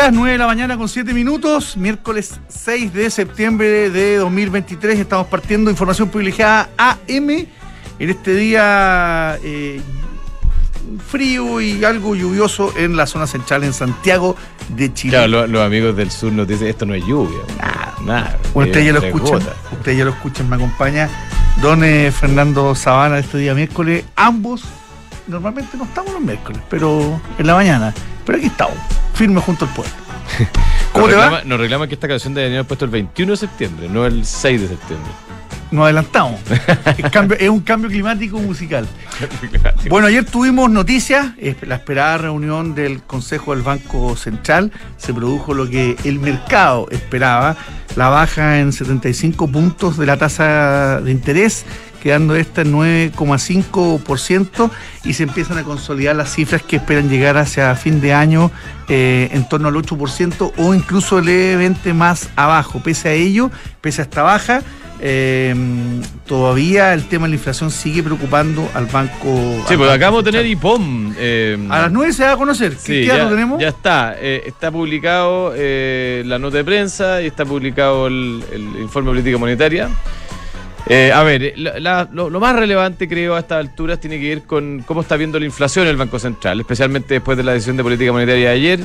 buenos días, 9 de la mañana con 7 minutos, miércoles 6 de septiembre de 2023. Estamos partiendo información privilegiada AM en este día eh, frío y algo lluvioso en la zona central en Santiago de Chile. Claro, los amigos del sur nos dicen esto no es lluvia. Nada, nada. Bueno, ustedes ya lo escuchan, ustedes ya lo escuchan, me acompaña don eh, Fernando Sabana este día miércoles. Ambos, normalmente no estamos los miércoles, pero en la mañana. Pero aquí estamos, firme junto al pueblo. ¿Cómo nos te reclama, va? Nos reclama que esta canción debería haber puesto el 21 de septiembre, no el 6 de septiembre. Nos adelantamos. es, cambio, es, un cambio climático musical. Bueno, ayer tuvimos noticias, la esperada reunión del Consejo del Banco Central, se produjo lo que el mercado esperaba, la baja en 75 puntos de la tasa de interés quedando esta en 9,5% y se empiezan a consolidar las cifras que esperan llegar hacia fin de año eh, en torno al 8% o incluso levemente más abajo. Pese a ello, pese a esta baja, eh, todavía el tema de la inflación sigue preocupando al banco. Sí, pues acabamos de tener IPOM. Eh, a las 9 se va a conocer. Sí, ya, lo tenemos? Ya está. Eh, está publicado la nota de prensa y está publicado el, el informe de política monetaria. Eh, a ver, la, lo, lo, más relevante creo a estas alturas tiene que ver con cómo está viendo la inflación el Banco Central, especialmente después de la decisión de política monetaria de ayer.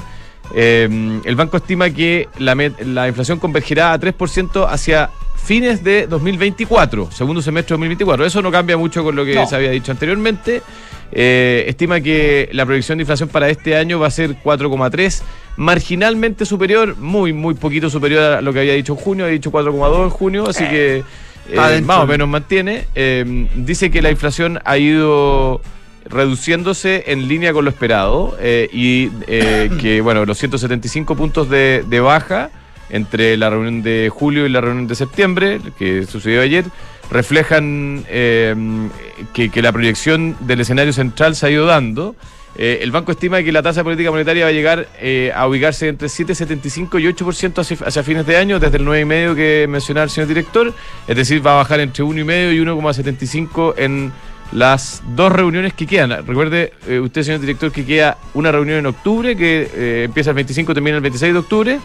Eh, el banco estima que la, la, inflación convergerá a 3% hacia fines de 2024, segundo semestre de 2024. Eso no cambia mucho con lo que no. se había dicho anteriormente. Eh, estima que la proyección de inflación para este año va a ser 4,3, marginalmente superior, muy, muy poquito superior a lo que había dicho en junio, ha dicho 4,2 en junio, así que eh, más o menos mantiene. Eh, dice que la inflación ha ido reduciéndose en línea con lo esperado eh, y que, bueno, los 175 puntos de, de, baja entre la reunión de julio y la reunión de septiembre, que sucedió ayer, reflejan que, que la proyección del escenario central se ha ido dando. Eh, el banco estima que la tasa de política monetaria va a llegar eh, a ubicarse entre 7,75 y 8% hacia, hacia, fines de año, desde el 9,5 que mencionaba el señor director, es decir, va a bajar entre 1,5 y 1,75 en las dos reuniones que quedan. Recuerde eh, usted, señor director, que queda una reunión en octubre, que empieza el 25 y termina el 26 de octubre,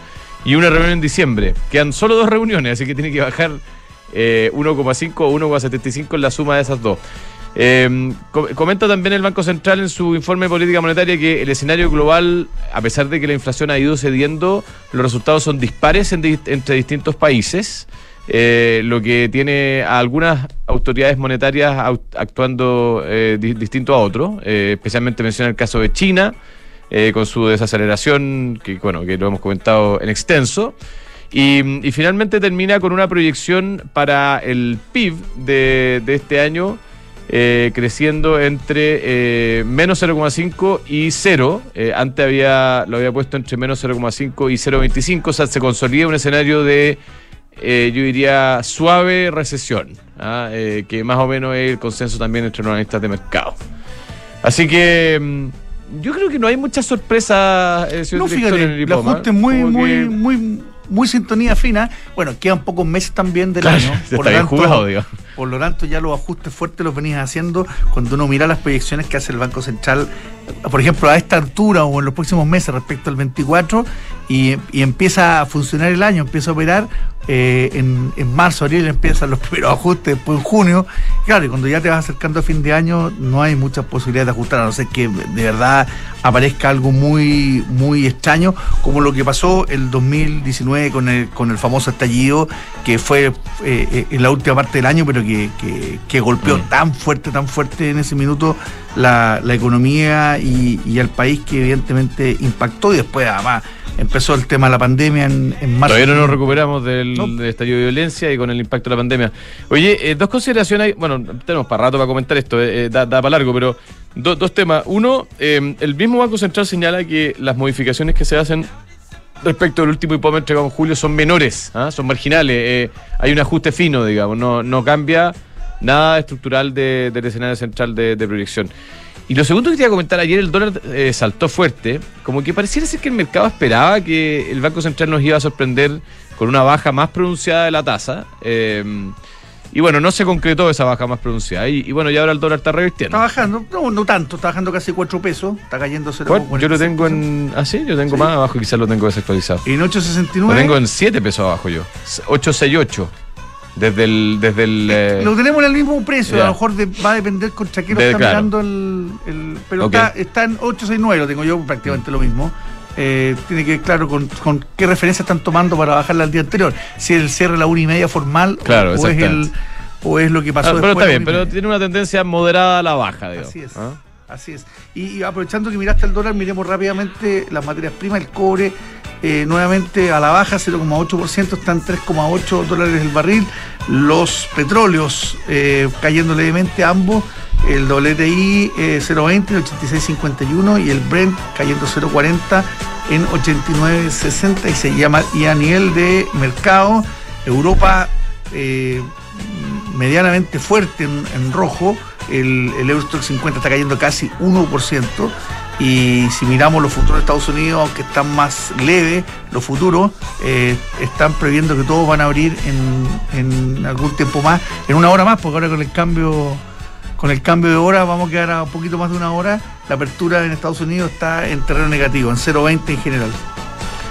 y una reunión en diciembre. Quedan solo dos reuniones, así que tiene que bajar 1,5 o 1,75 en la suma de esas dos. Eh, comenta también el Banco Central en su informe de política monetaria que el escenario global, a pesar de que la inflación ha ido cediendo, los resultados son dispares en, entre distintos países, eh, lo que tiene a algunas autoridades monetarias actuando eh, di distinto a otros, eh, especialmente menciona el caso de China, con su desaceleración, que bueno, que lo hemos comentado en extenso. Y, y finalmente termina con una proyección para el PIB de este año eh, creciendo entre eh, menos 0,5 y 0. Eh, antes había, lo había puesto entre menos 0,5 y 0,25. O sea, se consolida un escenario de, eh, yo diría, suave recesión, ¿ah? que más o menos es el consenso también entre los analistas de mercado. Así que mm, yo creo que no hay mucha sorpresa, señor no, fíjate, en el IPOMA. Ajuste muy, muy, que... muy muy sintonía fina. Bueno, quedan pocos meses también del claro, año. Por tanto, jugado, por lo tanto, ya los ajustes fuertes los venías haciendo cuando uno mira las proyecciones que hace el Banco Central, por ejemplo, a esta altura o en los próximos meses respecto al 24, y, y empieza a funcionar el año, empieza a operar. Eh, en, en, marzo, abril empiezan los primeros ajustes, después en junio. Claro, y cuando ya te vas acercando a fin de año, no hay muchas posibilidades de ajustar, a no ser que de verdad aparezca algo muy, muy extraño, como lo que pasó el 2019 con el, con el famoso estallido, que fue eh, eh, en la última parte del año, pero que, que, que golpeó mm. tan fuerte, tan fuerte en ese minuto la, la economía y, y al país que evidentemente impactó y después además empezó el tema de la pandemia en, en marzo. Todavía no nos recuperamos del, no. del, estallido de violencia y con el impacto de la pandemia. Oye, eh, dos consideraciones, bueno, tenemos para rato para comentar esto, eh, da, da, para largo, pero do, dos temas. Uno, eh, el mismo Banco Central señala que las modificaciones que se hacen respecto al último entregado en julio son menores, ¿ah? son marginales, eh, hay un ajuste fino, digamos, no, no cambia nada estructural de, del escenario central de, proyección. Y lo segundo que quería comentar, ayer el dólar eh, saltó fuerte, como que pareciera ser que el mercado esperaba que el Banco Central nos iba a sorprender con una baja más pronunciada de la tasa. Eh, Y bueno, no se concretó esa baja más pronunciada. Y, y bueno, ya ahora el dólar está revirtiendo. Está bajando, no, no tanto, está bajando casi 4 pesos, está cayendo 0. Yo lo tengo en. Ah, sí, yo tengo Sí. más abajo, quizás lo tengo desactualizado. En Lo 8.69. tengo en 7 pesos abajo yo. 868. Desde el. Desde el eh, Lo tenemos en el mismo precio, a lo mejor de- va a depender contra qué lo De- está claro. mirando el, el- pero Ok. está, está en 869, lo tengo yo prácticamente lo mismo. Eh, tiene que ver claro con, con qué referencia están tomando para bajarla al día anterior. Si es el cierre a la una y media formal o- Claro, o, es el o es lo que pasó ah, pero está bien, pero tiene una tendencia moderada a la baja, digamos. Así es. ¿Ah? Así es. Y, y aprovechando que miraste el dólar, miremos rápidamente las materias primas, el cobre eh, nuevamente a la baja, 0,8%, están 3,8 dólares el barril. Los petróleos eh, cayendo levemente ambos, el WTI eh, 0,20 en 86,51 y el Brent cayendo 0,40 en 89,60 y a nivel de mercado, Europa eh, medianamente fuerte en, en rojo, el, el Eurostock 50 está cayendo casi 1%. Y si miramos los futuros de Estados Unidos, aunque están más leves, los futuros eh, están previendo que todos van a abrir en, en algún tiempo más, en una hora más, porque ahora con el cambio con el cambio de hora vamos a quedar a un poquito más de una hora. La apertura en Estados Unidos está en terreno negativo, en 0,20 en general.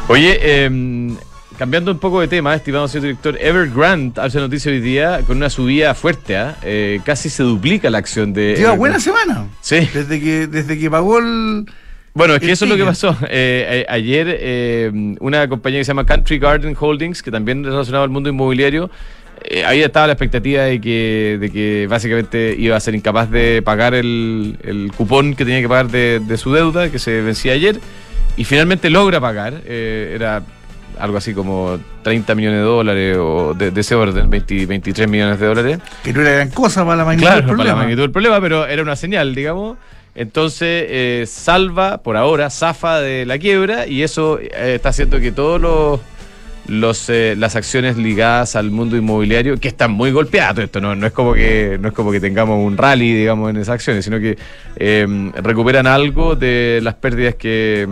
Oye, eh, cambiando un poco de tema, estimado señor director, Evergrande hace noticia hoy día con una subida fuerte, ¿ah? Eh, casi se duplica la acción de. Lleva buena semana. Sí. Desde que, desde que pagó el. Bueno, es que eso es lo que pasó. Eh, a- ayer eh, una compañía que se llama Country Garden Holdings, que también es al mundo inmobiliario, eh, ahí estaba la expectativa de que, de que básicamente iba a ser incapaz de pagar el, el cupón que tenía que pagar de, de su deuda, que se vencía ayer, y finalmente logra pagar. eh, era algo así como 30 millones de dólares o de, de ese orden, 20 23 millones de dólares. Que no era gran cosa para la magnitud Claro, del para la problema. magnitud del problema, pero era una señal, digamos. Entonces, eh, salva por ahora, zafa de la quiebra y eso eh, está haciendo que todos los, los eh, las acciones ligadas al mundo inmobiliario, que están muy golpeadas, esto no, no es como que no es como que tengamos un rally, digamos, en esas acciones, sino que eh, recuperan algo de las pérdidas que,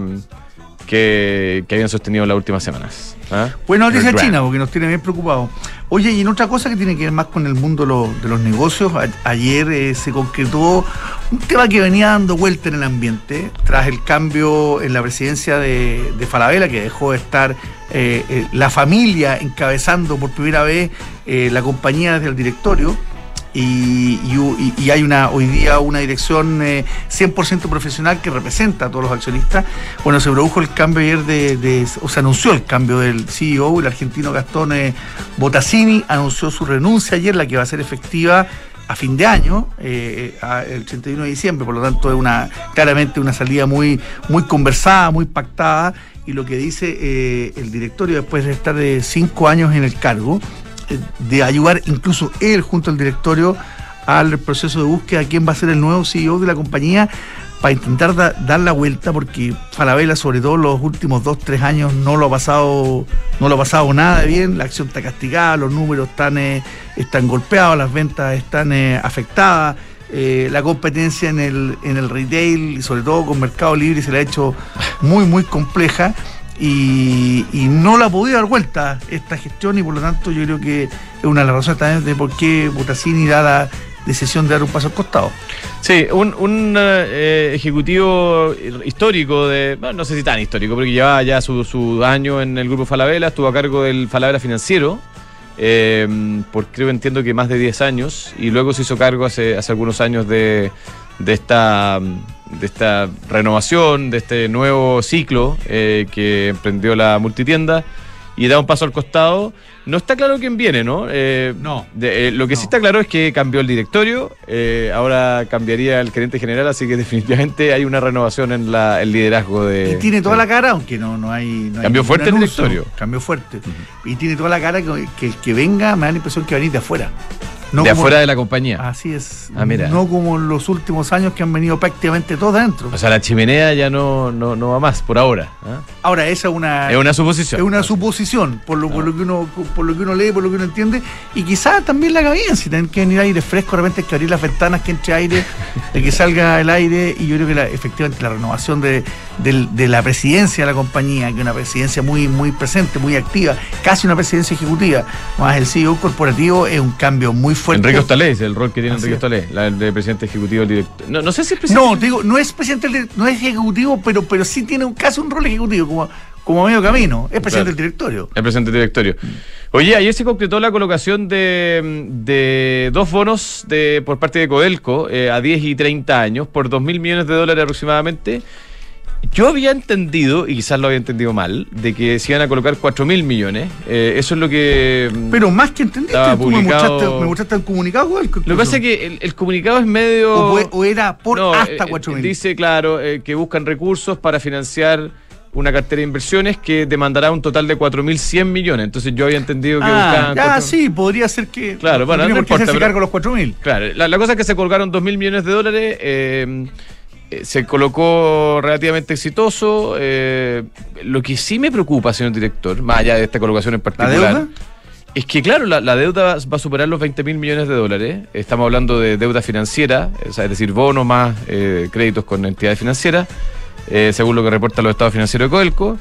que, que habían sostenido en las últimas semanas. ¿ah? Noticia Evergrande. China, porque nos tiene bien preocupados. Oye, y en otra cosa que tiene que ver más con el mundo lo- de los negocios, a- ayer eh, se concretó un tema que venía dando vuelta en el ambiente tras el cambio en la presidencia de, de Falabella, que dejó de estar eh, eh, la familia encabezando por primera vez la compañía desde el directorio. Y, hay una hoy día una dirección eh, 100% profesional que representa a todos los accionistas. Bueno, se produjo el cambio ayer de, o se anunció el cambio del CEO, el argentino Gastón eh, Botasini anunció su renuncia ayer, la que va a ser efectiva a fin de año, eh, a- el 31 de diciembre, por lo tanto es una claramente una salida muy, muy conversada, muy pactada, y lo que dice eh, el directorio después de estar de cinco años en el cargo, eh, de ayudar incluso él junto al directorio al proceso de búsqueda quién va a ser el nuevo CEO de la compañía para intentar da- dar la vuelta porque Falabella sobre todo los últimos dos tres años no lo ha pasado no lo ha pasado nada bien la acción está castigada los números están eh, están golpeados las ventas están eh, afectadas eh, la competencia en el en el retail y sobre todo con Mercado Libre se le ha hecho muy muy compleja y, no la ha podido dar vuelta esta gestión y por lo tanto yo creo que es una de las razones también de por qué Botasini da la decisión de dar un paso al costado. Sí, un, un eh, ejecutivo histórico de, bueno, no sé si tan histórico, porque llevaba ya su, su año en el grupo Falabella, estuvo a cargo del Falabella financiero, eh, por creo entiendo que más de 10 años, y luego se hizo cargo hace, hace algunos años de, de esta de esta renovación, de este nuevo ciclo eh, que emprendió la multitienda y da un paso al costado. No está claro quién viene, ¿no? Eh, No. de- eh, lo que sí está claro es que cambió el directorio, eh, ahora cambiaría el gerente general, así que definitivamente hay una renovación en la, el liderazgo de... Y tiene toda la cara, aunque no, no hay. no Cambió fuerte el directorio. Cambió fuerte. Y tiene toda la cara que, que el que venga me da la impresión que va a venir de afuera. No de afuera de la compañía. Así es. Ah, mira. No como en los últimos años que han venido prácticamente todos adentro. O sea, la chimenea ya no, no, no va más por ahora. ¿ah? Ahora, esa es una. Es una suposición. Es una suposición, por lo, por lo que uno, por lo que uno lee, por lo que uno entiende, y quizás también la bien, si tienen que venir aire fresco, de repente hay que abrir las ventanas, que entre aire, de que salga el aire, y yo creo que la- efectivamente la renovación de, de la presidencia de la compañía, que es una presidencia muy, muy presente, muy activa, casi una presidencia ejecutiva, más el CEO corporativo, es un cambio muy fuerte. Enrique Ostalé es el rol que tiene Así Enrique es. Ostalé, la, el de presidente ejecutivo, el director. No, no sé si es presidente. No, digo, no es presidente, del- no es ejecutivo, pero, pero sí tiene un casi un rol ejecutivo, como, como a medio camino. Es presidente Claro. del directorio. El presidente del directorio. Oye, ayer se concretó la colocación de, de dos bonos de, por parte de Codelco eh, a 10 y 30 años por 2 mil millones de dólares aproximadamente. Yo había entendido, y quizás lo había entendido mal, de que se iban a colocar 4 mil millones. Eh, eso es lo que... mm, Pero más que entendiste, tú me mostraste, me mostraste el comunicado. Lo que pasa es que el, el comunicado es medio... o, fue- o era por No, hasta eh, 4 eh, mil. Dice, claro, eh, que buscan recursos para financiar una cartera de inversiones que demandará un total de 4.100 millones. Entonces yo había entendido que Ah, buscaban... cuatro- sí, podría ser que. Claro, bueno, no importa, pero- cargo los 4 mil. Claro, la, la cosa es que se colgaron 2.000 millones de dólares. eh, eh, se colocó relativamente exitoso. eh, lo que sí me preocupa, señor director, más allá de esta colocación en ¿La particular, deuda? es que, claro, la, la deuda va, a superar los 20 mil millones de dólares. Estamos hablando de deuda financiera, es decir, bonos más eh, créditos con entidades financieras, eh, según lo que reportan los estados financieros de Codelco.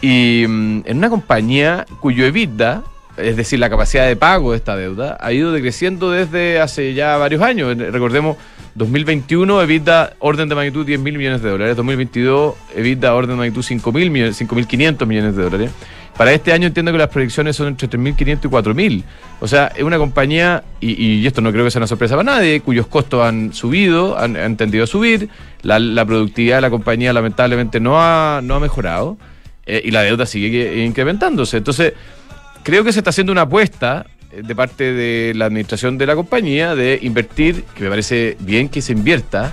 Y mm, en una compañía cuyo EBITDA, es decir, la capacidad de pago de esta deuda, ha ido decreciendo desde hace ya varios años. Recordemos, 2021, EBITDA orden de magnitud 10 mil millones de dólares. 2022, EBITDA orden de magnitud 5 mil millones, 5.500 millones de dólares. Para este año entiendo que las proyecciones son entre 3.500 y 4.000. O sea, es una compañía, y, esto no creo que sea una sorpresa para nadie, cuyos costos han subido, han, han tendido a subir, la, productividad de la compañía lamentablemente no ha, no ha mejorado eh, y la deuda sigue incrementándose. Entonces, creo que se está haciendo una apuesta de parte de la administración de la compañía de invertir, que me parece bien que se invierta,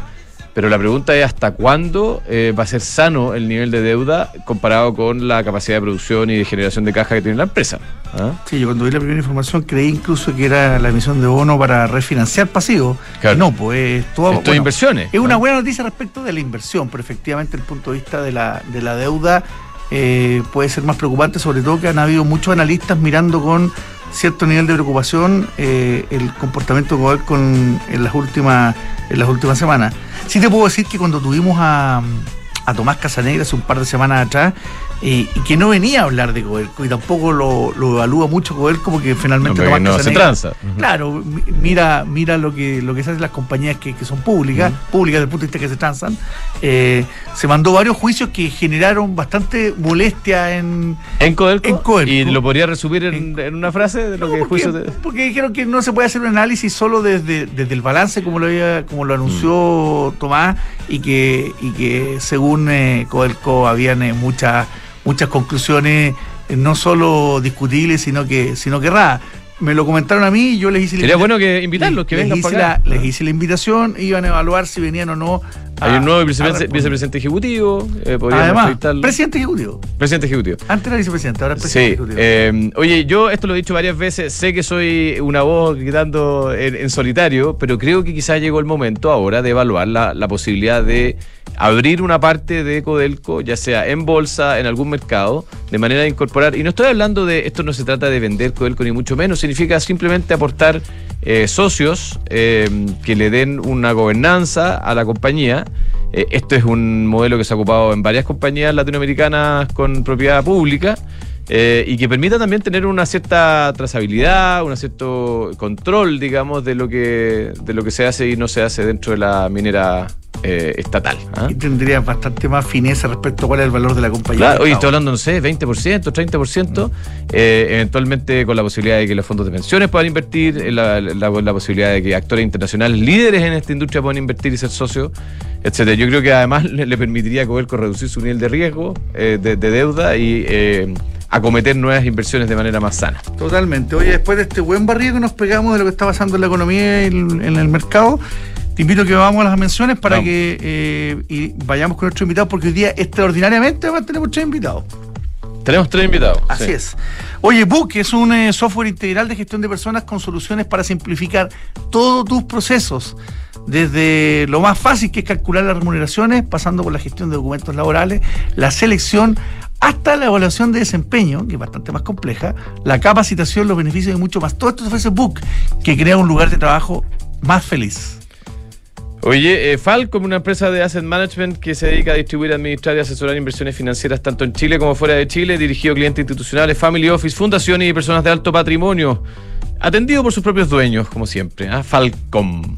pero la pregunta es hasta cuándo eh, va a ser sano el nivel de deuda comparado con la capacidad de producción y de generación de caja que tiene la empresa. ¿Ah? Sí, yo cuando vi la primera información creí incluso que era la emisión de bono para refinanciar pasivos. Claro. No, pues todo. Esto es bueno, inversiones. Es una buena noticia respecto de la inversión, pero efectivamente el punto de vista de la, de la deuda eh, puede ser más preocupante, sobre todo que han habido muchos analistas mirando con cierto nivel de preocupación eh, el comportamiento global con, en, las últimas, en las últimas semanas. Sí te puedo decir que cuando tuvimos a, a Tomás Casanegra hace un par de semanas atrás, eh, y que no venía a hablar de Codelco y tampoco lo, lo evalúa mucho Codelco porque No, finalmente porque Tomás no se tranza. Ujú. Claro, mi- mira, mira lo que lo que se hacen las compañías que, que son públicas, públicas desde el punto de vista que se transan. Eh, se mandó varios juicios que generaron bastante molestia en. En Codelco, En Codelco. y lo podría resumir en, en una frase de lo No, que porque, juicio de- porque dijeron que no se puede hacer un análisis solo desde, desde el balance, como lo había- como lo anunció Mm. Tomás, y que, y que según eh, Codelco habían eh, muchas, muchas conclusiones eh, no solo discutibles, sino que, sino que raras. Me lo comentaron a mí y yo les hice la Sería invita- bueno que invitarlos, que les vengan hice para acá. la- Les hice la invitación, iban a evaluar si venían o no. Hay un nuevo a vicepresidente, ejecutivo, eh, podríamos Además, presidente ejecutivo. presidente ejecutivo. Antes era vicepresidente, ahora es presidente Sí, ejecutivo. eh, oye, yo esto lo he dicho varias veces, sé que soy una voz gritando en, en solitario, pero creo que quizás llegó el momento ahora de evaluar la, la posibilidad de abrir una parte de Codelco, ya sea en bolsa, en algún mercado, de manera de incorporar, y no estoy hablando de, esto no se trata de vender Codelco ni mucho menos, significa simplemente aportar eh, socios eh, que le den una gobernanza a la compañía. Eh, esto es un modelo que se ha ocupado en varias compañías latinoamericanas con propiedad pública. Eh, y que permita también tener una cierta trazabilidad, un cierto control, digamos, de lo que de lo que se hace y no se hace dentro de la minera eh, estatal. ¿ah? Y tendría bastante más fineza respecto a cuál es el valor de la compañía. Claro, hoy estoy hablando, no sé, 20%, 30%, eh, eventualmente con la posibilidad de que los fondos de pensiones puedan invertir, la, la- la posibilidad de que actores internacionales líderes en esta industria puedan invertir y ser socios, etcétera. Yo creo que además le, le permitiría a Codelco reducir su nivel de riesgo, eh, de, de deuda y eh, acometer nuevas inversiones de manera más sana. Totalmente. Oye, después de este buen barrido que nos pegamos de lo que está pasando en la economía y en, el mercado, te invito a que vamos a las menciones para Vamos. que eh, y vayamos con nuestro invitado, porque hoy día extraordinariamente vamos a tener muchos invitados. Tenemos tres invitados. Así sí. es. Oye, Book es un eh, software integral de gestión de personas con soluciones para simplificar todos tus procesos. Desde lo más fácil que es calcular las remuneraciones, pasando por la gestión de documentos laborales, la selección, hasta la evaluación de desempeño, que es bastante más compleja, la capacitación, los beneficios y mucho más. Todo esto ofrece Book, que crea un lugar de trabajo más feliz. Oye, eh, Falcom, una empresa de asset management que se dedica a distribuir, administrar y asesorar inversiones financieras tanto en Chile como fuera de Chile, dirigido a clientes institucionales, family office, fundaciones y personas de alto patrimonio. Atendido por sus propios dueños, como siempre. ¿ah? Falcom.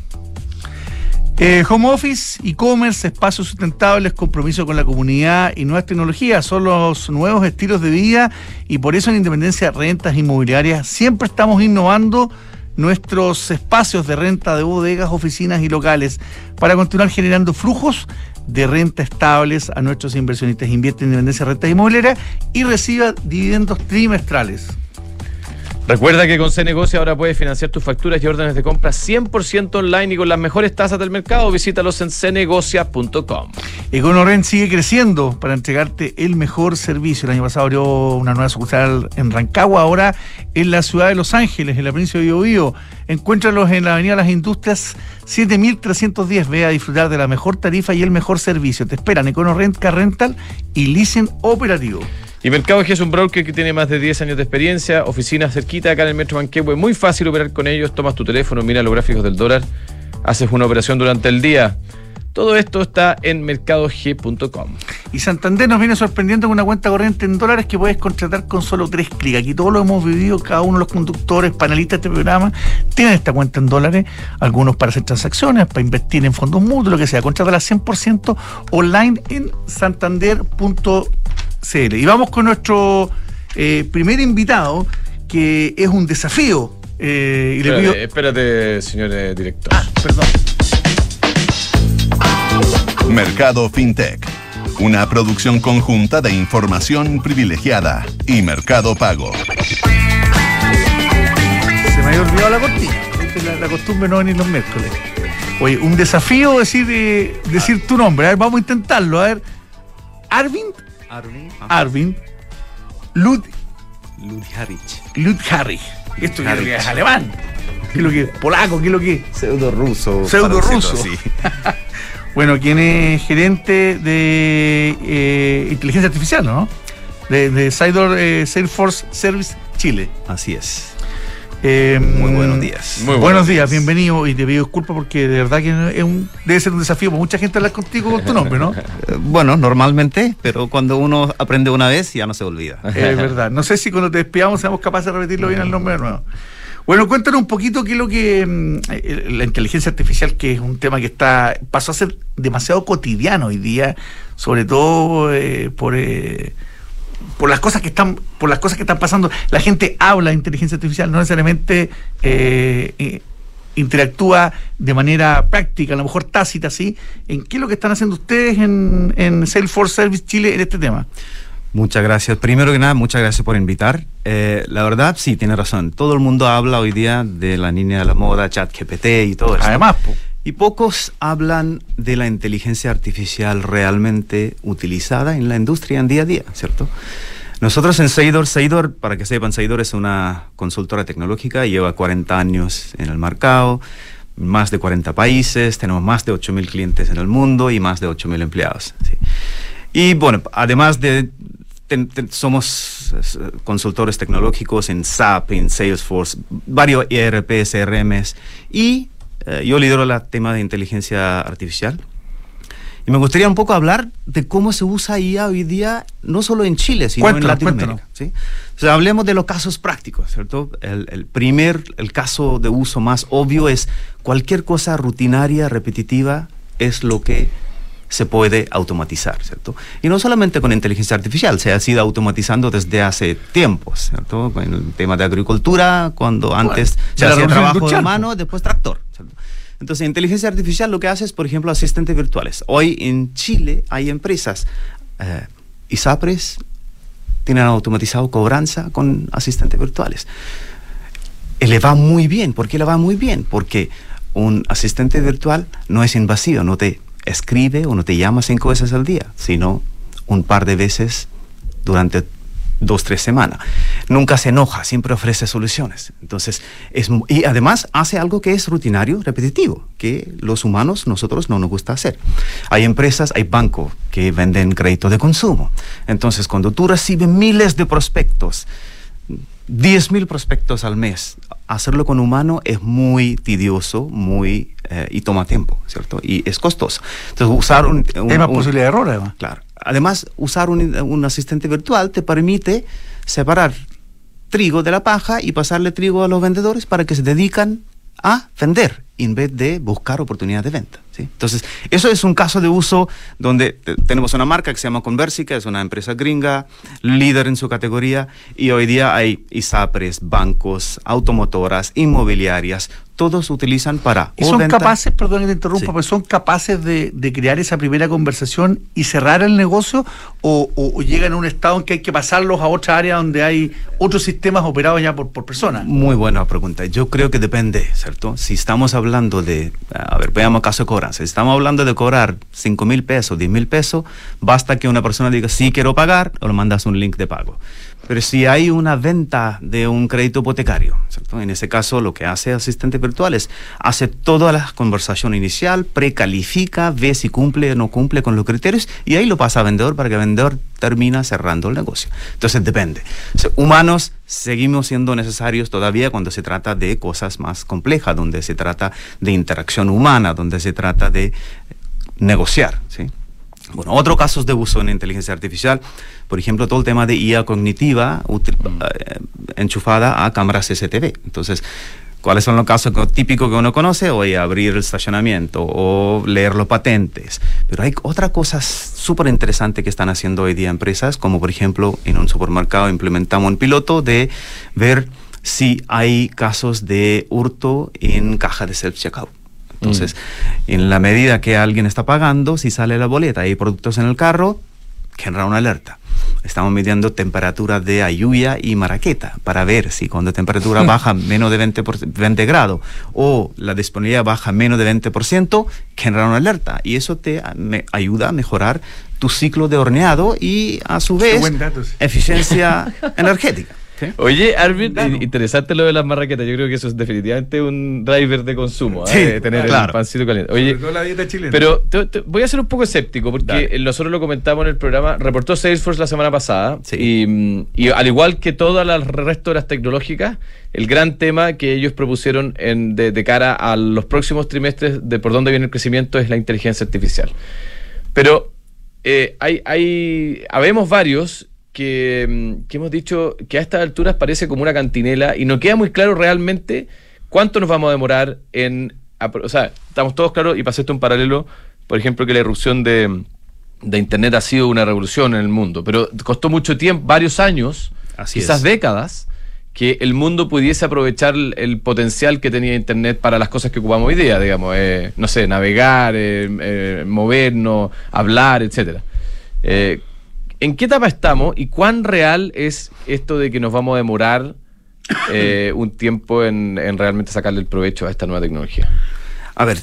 Eh, home office, e-commerce, espacios sustentables, compromiso con la comunidad y nuevas tecnologías son los nuevos estilos de vida y por eso en Independencia Rentas Inmobiliarias siempre estamos innovando nuestros espacios de renta de bodegas, oficinas y locales para continuar generando flujos de renta estables a nuestros inversionistas. Invierte en Independencia Rentas Inmobiliarias y reciba dividendos trimestrales. Recuerda que con C-Negocia ahora puedes financiar tus facturas y órdenes de compra 100% online y con las mejores tasas del mercado. Visítalos en cnegocia.com. EconoRent sigue creciendo para entregarte el mejor servicio. El año pasado abrió una nueva sucursal en Rancagua, ahora en la ciudad de Los Ángeles, en la provincia de Biobío. Encuéntralos en la Avenida Las Industrias 7310. Ve a disfrutar de la mejor tarifa y el mejor servicio. Te esperan EconoRent, Car Rental y Leasing Operativo. Y Mercado G es un broker que tiene más de 10 años de experiencia, oficinas cerquita acá en el Metro Manquehue, muy fácil operar con ellos, tomas tu teléfono, mira los gráficos del dólar, haces una operación durante el día. Todo esto está en mercadog.com. Y Santander nos viene sorprendiendo con una cuenta corriente en dólares que puedes contratar con solo tres clics. Aquí todos lo hemos vivido, cada uno de los conductores, panelistas de este programa, tienen esta cuenta en dólares, algunos para hacer transacciones, para invertir en fondos mutuos, lo que sea. Contrátala 100% online en santander.com y vamos con nuestro eh, primer invitado, que es un desafío. Eh, espérate, espérate, señor eh, director. Ah, perdón. Mercado FinTech. Una producción conjunta de información privilegiada y mercado pago. Se me había olvidado la cortina. La, la costumbre no venir los miércoles. Oye, un desafío decir, decir tu nombre. A ver, vamos a intentarlo. A ver. Arvin Arvin. Arvin. Lud. Ludharich. Ludharich. Esto que es alemán. ¿Qué es lo que es? Polaco, ¿qué es lo que es? Pseudo ruso. Pseudo ruso. Sí. bueno, quien es gerente de eh, inteligencia artificial, ¿no? De, de eh, Salesforce Service Chile. Así es. Eh, Muy buenos días. Muy buenos, días, bienvenido y te pido disculpas porque de verdad que es un, debe ser un desafío para mucha gente hablar contigo con tu nombre, ¿no? Eh, bueno, normalmente, pero cuando uno aprende una vez ya no se olvida. Es verdad. No sé si cuando te despidamos seamos capaces de repetirlo bien el nombre de nuevo. Bueno, cuéntanos un poquito qué es lo que mm, la inteligencia artificial, que es un tema que está pasó a ser demasiado cotidiano hoy día, sobre todo eh, por por las cosas que están por las cosas que están pasando la gente habla de inteligencia artificial no necesariamente eh, eh, interactúa de manera práctica a lo mejor tácita sí en qué es lo que están haciendo ustedes en, en Salesforce Service Chile en este tema Muchas gracias. Primero que nada, muchas gracias por invitar. Eh, la verdad, sí, tiene razón. Todo el mundo habla hoy día de la línea de la moda, chat GPT y todo eso. Además, y pocos hablan de la inteligencia artificial realmente utilizada en la industria en día a día, ¿cierto? Nosotros en Seidor, Seidor, para que sepan, Seidor es una consultora tecnológica, lleva 40 años en el mercado, más de 40 países, tenemos más de 8.000 clientes en el mundo y más de 8.000 empleados. Y bueno, además de somos consultores tecnológicos en SAP, en Salesforce, varios ERP, CRMs y eh, yo lidero el tema de inteligencia artificial. Y me gustaría un poco hablar de cómo se usa IA hoy día, no solo en Chile, sino en Latinoamérica. ¿sí? O sea, hablemos de los casos prácticos, ¿cierto? El, el, primer, el caso de uso más obvio es cualquier cosa rutinaria, repetitiva, es lo que se puede automatizar, ¿cierto? Y no solamente con inteligencia artificial, se ha sido automatizando desde hace tiempos, ¿cierto? En el tema de agricultura, cuando antes se hacía trabajo de mano, después tractor, ¿cierto? Entonces, inteligencia artificial lo que hace es, por ejemplo, asistentes virtuales. Hoy en Chile hay empresas, eh, ISAPRES, tienen automatizado cobranza con asistentes virtuales. Y le va muy bien. ¿Por qué le va muy bien? Porque un asistente virtual no es invasivo, no te escribe o no te llama cinco veces al día, sino un par de veces durante dos, tres semanas. Nunca se enoja, siempre ofrece soluciones. Entonces, es, y además hace algo que es rutinario, repetitivo, que los humanos, nosotros no nos gusta hacer. Hay empresas, hay bancos que venden crédito de consumo. Entonces, cuando tú recibes miles de prospectos, 10 mil prospectos al mes. Hacerlo con humano es muy tedioso, muy eh, y toma tiempo, ¿cierto? Y es costoso. Entonces, usar un... Hay más posibilidad de error, además. Claro. Además, usar un, asistente virtual te permite separar trigo de la paja y pasarle trigo a los vendedores para que se dedican a vender en vez de buscar oportunidades de venta. Entonces, eso es un caso de uso donde tenemos una marca que se llama Conversica, es una empresa gringa, líder en su categoría, y hoy día hay ISAPRES, bancos, automotoras, inmobiliarias, todos utilizan para... ¿Y son capaces, perdón que te interrumpa, pues son capaces de, crear esa primera conversación y cerrar el negocio o, llegan a un estado en que hay que pasarlos a otra área donde hay otros sistemas operados ya por, por personas? Muy buena pregunta. Yo creo que depende, ¿cierto? Si estamos hablando de, a ver, veamos caso de cobranza. Si estamos hablando de cobrar 5 mil pesos, 10 mil pesos, basta que una persona diga, sí quiero pagar, o le mandas un link de pago. Pero si hay una venta de un crédito hipotecario, en ese caso lo que hace asistente virtual es hace toda la conversación inicial, precalifica, ve si cumple o no cumple con los criterios y ahí lo pasa a vendedor para que el vendedor termina cerrando el negocio. Entonces depende. humanos seguimos siendo necesarios todavía cuando se trata de cosas más complejas, donde se trata de interacción humana, donde se trata de negociar. ¿sí? Bueno, otros casos de uso en inteligencia artificial, por ejemplo, todo el tema de IA cognitiva eh, enchufada a cámaras CCTV. Entonces, ¿cuáles son los casos típicos que uno conoce? Hoy abrir el estacionamiento o leer los patentes. Pero hay otras cosas súper interesantes que están haciendo hoy día empresas, como por ejemplo, en un supermercado implementamos un piloto de ver si hay casos de hurto en caja de self-checkout. Entonces, mm. en la medida que alguien está pagando, si sale la boleta y hay productos en el carro, genera una alerta. Estamos midiendo temperatura de Ayuya y Maraqueta para ver si cuando la temperatura baja menos de 20, 20 grados o la disponibilidad baja menos de 20%, genera una alerta. Y eso te me ayuda a mejorar tu ciclo de horneado y a su vez eficiencia energética. Oye, Arvin, interesante lo de las marraquetas. Yo creo que eso es definitivamente un driver de consumo, ¿eh? tener el pancito caliente. Oye, pero voy a ser un poco escéptico porque nosotros lo comentamos en el programa. Reportó Salesforce la semana pasada y, al igual que todas las resto de las tecnológicas, el gran tema que ellos propusieron en, de, cara a los próximos trimestres de por dónde viene el crecimiento es la inteligencia artificial. Pero eh, hay, hay, habemos varios Mm, que, hemos dicho que a estas alturas parece como una cantinela y no queda muy claro realmente cuánto nos vamos a demorar en... O sea, estamos todos claros y pasé esto en paralelo, por ejemplo, que la irrupción de, Internet ha sido una revolución en el mundo, pero costó mucho tiempo, varios años, quizás décadas, que el mundo pudiese aprovechar el, potencial que tenía Internet para las cosas que ocupamos hoy día, digamos, eh, no sé, navegar, eh, eh, movernos, hablar, etcétera. ¿En qué etapa estamos y cuán real es esto de que nos vamos a demorar eh, un tiempo en, realmente sacarle el provecho a esta nueva tecnología? A ver,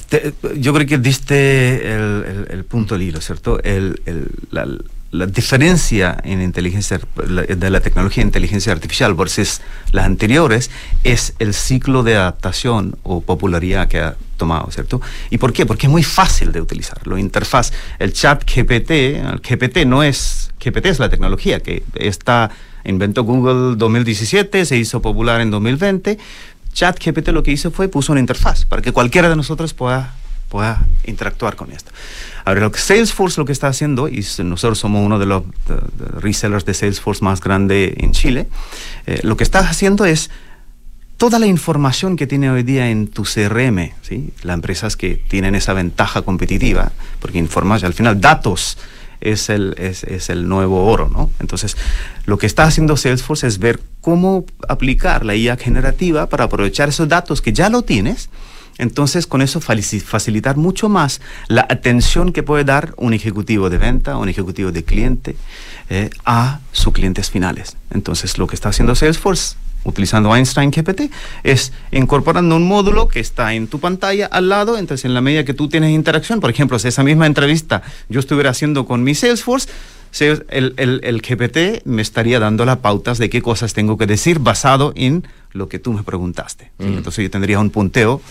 yo creo que diste el, punto del hilo, ¿cierto? la, la, diferencia en inteligencia de la tecnología de inteligencia artificial versus las anteriores es el ciclo de adaptación o popularidad que ha tomado, ¿cierto? ¿Y por qué? Porque es muy fácil de utilizar. La interfaz, el chat GPT, el GPT no es, GPT es la tecnología que está, inventó Google 2017, se hizo popular en 2020. Chat GPT lo que hizo fue puso una interfaz para que cualquiera de nosotros pueda pueda interactuar con esto. Ahora, lo que Salesforce lo que está haciendo, y nosotros somos uno de los resellers de Salesforce más grande en Chile, eh, lo que está haciendo es toda la información que tiene hoy día en tu CRM, ¿sí? las empresas que tienen esa ventaja competitiva, porque informas, al final datos es el, es, es, el nuevo oro, ¿no? Entonces, lo que está haciendo Salesforce es ver cómo aplicar la IA generativa para aprovechar esos datos que ya lo tienes, entonces, con eso facilitar mucho más la atención que puede dar un ejecutivo de venta, un ejecutivo de cliente eh, a sus clientes finales. Entonces, lo que está haciendo Salesforce utilizando Einstein GPT, es incorporando un módulo que está en tu pantalla al lado, entonces en la medida que tú tienes interacción, por ejemplo, si esa misma entrevista yo estuviera haciendo con mi Salesforce, el, el, GPT me estaría dando las pautas de qué cosas tengo que decir basado en lo que tú me preguntaste. Mm. Entonces yo tendría un punteo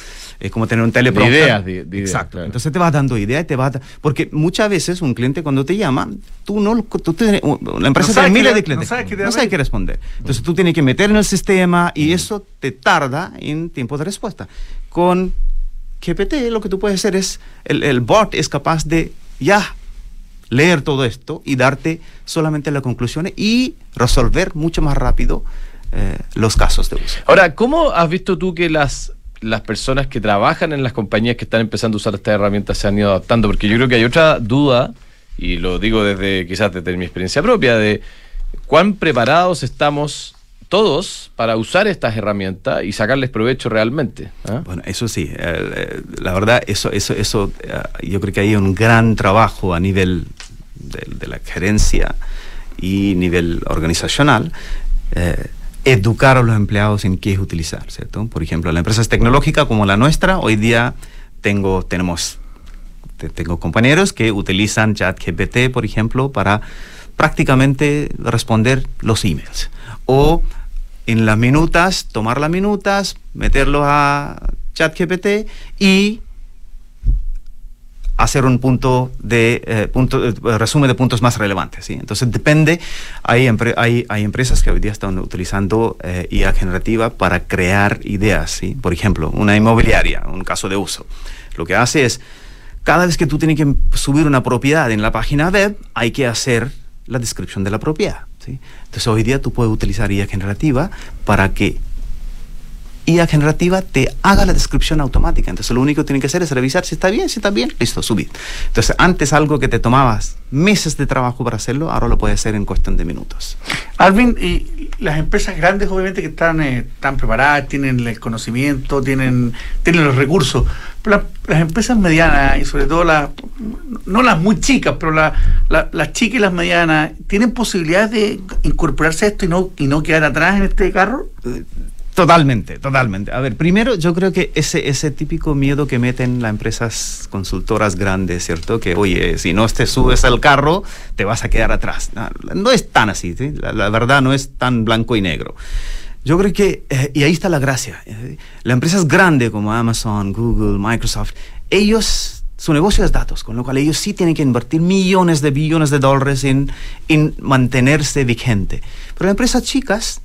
es como tener un teleprompter. De ideas, Exacto. Entonces te vas dando ideas y te vas... Porque muchas veces un cliente cuando te llama, tú no... Tú la empresa tiene miles de clientes. No sabes qué responder. Entonces tú tienes que meter en el sistema y eso te tarda en tiempo de respuesta. Con GPT lo que tú puedes hacer es, el, el bot es capaz de ya leer todo esto y darte solamente las conclusiones y resolver mucho más rápido eh, los casos de uso. Ahora, ¿cómo has visto tú que las, las personas que trabajan en las compañías que están empezando a usar estas herramientas se han ido adaptando? Porque yo creo que hay otra duda, y lo digo desde quizás desde mi experiencia propia, de cuán preparados estamos todos para usar estas herramientas y sacarles provecho realmente. ¿ah? Bueno, eso sí, eh, la verdad, eso, eso, eso, eh, yo creo que hay un gran trabajo a nivel de, de la gerencia y nivel organizacional. Educar a los empleados en qué es utilizar, ¿cierto? Por ejemplo, las empresas tecnológicas como la nuestra, hoy día tengo, tenemos, tengo compañeros que utilizan ChatGPT, por ejemplo, para prácticamente responder los emails. O en las minutas, tomar las minutas, meterlos a ChatGPT y hacer un punto de eh, punto, eh, resumen de puntos más relevantes. ¿sí? Entonces depende, hay, hay, hay, empresas que hoy día están utilizando eh, IA generativa para crear ideas. ¿sí? Por ejemplo, una inmobiliaria, un caso de uso. Lo que hace es, cada vez que tú tienes que subir una propiedad en la página web, hay que hacer la descripción de la propiedad. ¿sí? Entonces hoy día tú puedes utilizar IA generativa para que IA generativa te haga la descripción automática. Entonces lo único que tiene que hacer es revisar si está bien, si está bien, listo, subir. Entonces antes algo que te tomabas meses de trabajo para hacerlo, ahora lo puedes hacer en cuestión de minutos. Alvin, y las empresas grandes obviamente que están, eh, están preparadas, tienen el conocimiento, tienen, tienen los recursos, pero las empresas medianas y sobre todo las, no las muy chicas, pero la, las chicas y las medianas, ¿tienen posibilidades de incorporarse a esto y no, y no quedar atrás en este carro? Totalmente, totalmente. A ver, primero yo creo que ese, ese típico miedo que meten las empresas consultoras grandes, ¿cierto? Que, oye, si no te subes al carro, te vas a quedar atrás. No, es tan así, ¿sí? la, verdad no es tan blanco y negro. Yo creo que, eh, y ahí está la gracia, las empresas grandes como Amazon, Google, Microsoft, ellos, su negocio es datos, con lo cual ellos sí tienen que invertir millones de billones de dólares en, en mantenerse vigente. Pero las empresas chicas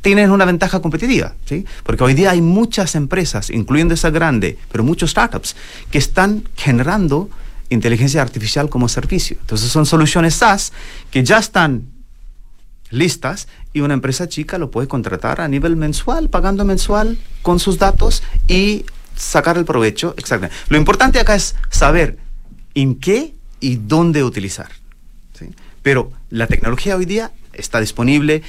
tienen una ventaja competitiva, ¿sí? Porque hoy día hay muchas empresas, incluyendo esa grande, pero muchos startups, que están generando inteligencia artificial como servicio. Entonces son soluciones SaaS que ya están listas y una empresa chica lo puede contratar a nivel mensual, pagando mensual con sus datos y sacar el provecho. Exactamente. Lo importante acá es saber en qué y dónde utilizar. ¿sí? Pero la tecnología hoy día está disponible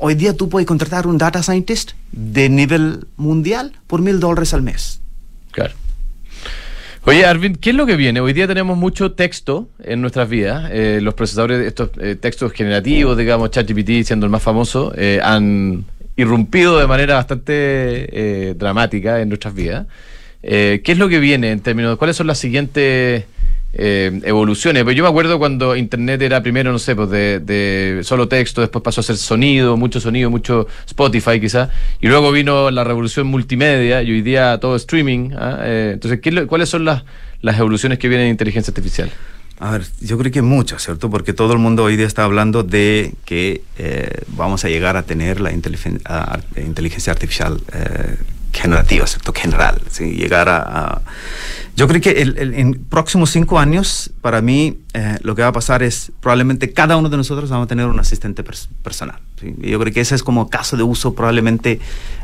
hoy día tú puedes contratar un data scientist de nivel mundial por mil dólares al mes. Claro. Oye, Arvin, ¿qué es lo que viene? Hoy día tenemos mucho texto en nuestras vidas. Eh, los procesadores estos eh, textos generativos, digamos, ChatGPT siendo el más famoso, eh, han irrumpido de manera bastante dramática en nuestras vidas. ¿Qué es lo que viene en términos de cuáles son las siguientes eh, evoluciones. Pero yo me acuerdo cuando Internet era primero, no sé, pues de, solo texto, después pasó a ser sonido, mucho sonido, mucho Spotify quizás, y luego vino la revolución multimedia y hoy día todo streaming. ¿ah? Eh, entonces, ¿cuáles son las, las evoluciones que vienen de inteligencia artificial? A ver, yo creo que muchas, ¿cierto? Porque todo el mundo hoy día está hablando de que eh, vamos a llegar a tener la inteligencia artificial generativa, ¿cierto? General, ¿sí? Llegar a, Yo creo que en próximos cinco años, para mí, eh, lo que va a pasar es probablemente cada uno de nosotros vamos a tener un asistente personal. Yo creo que ese es como caso de uso probablemente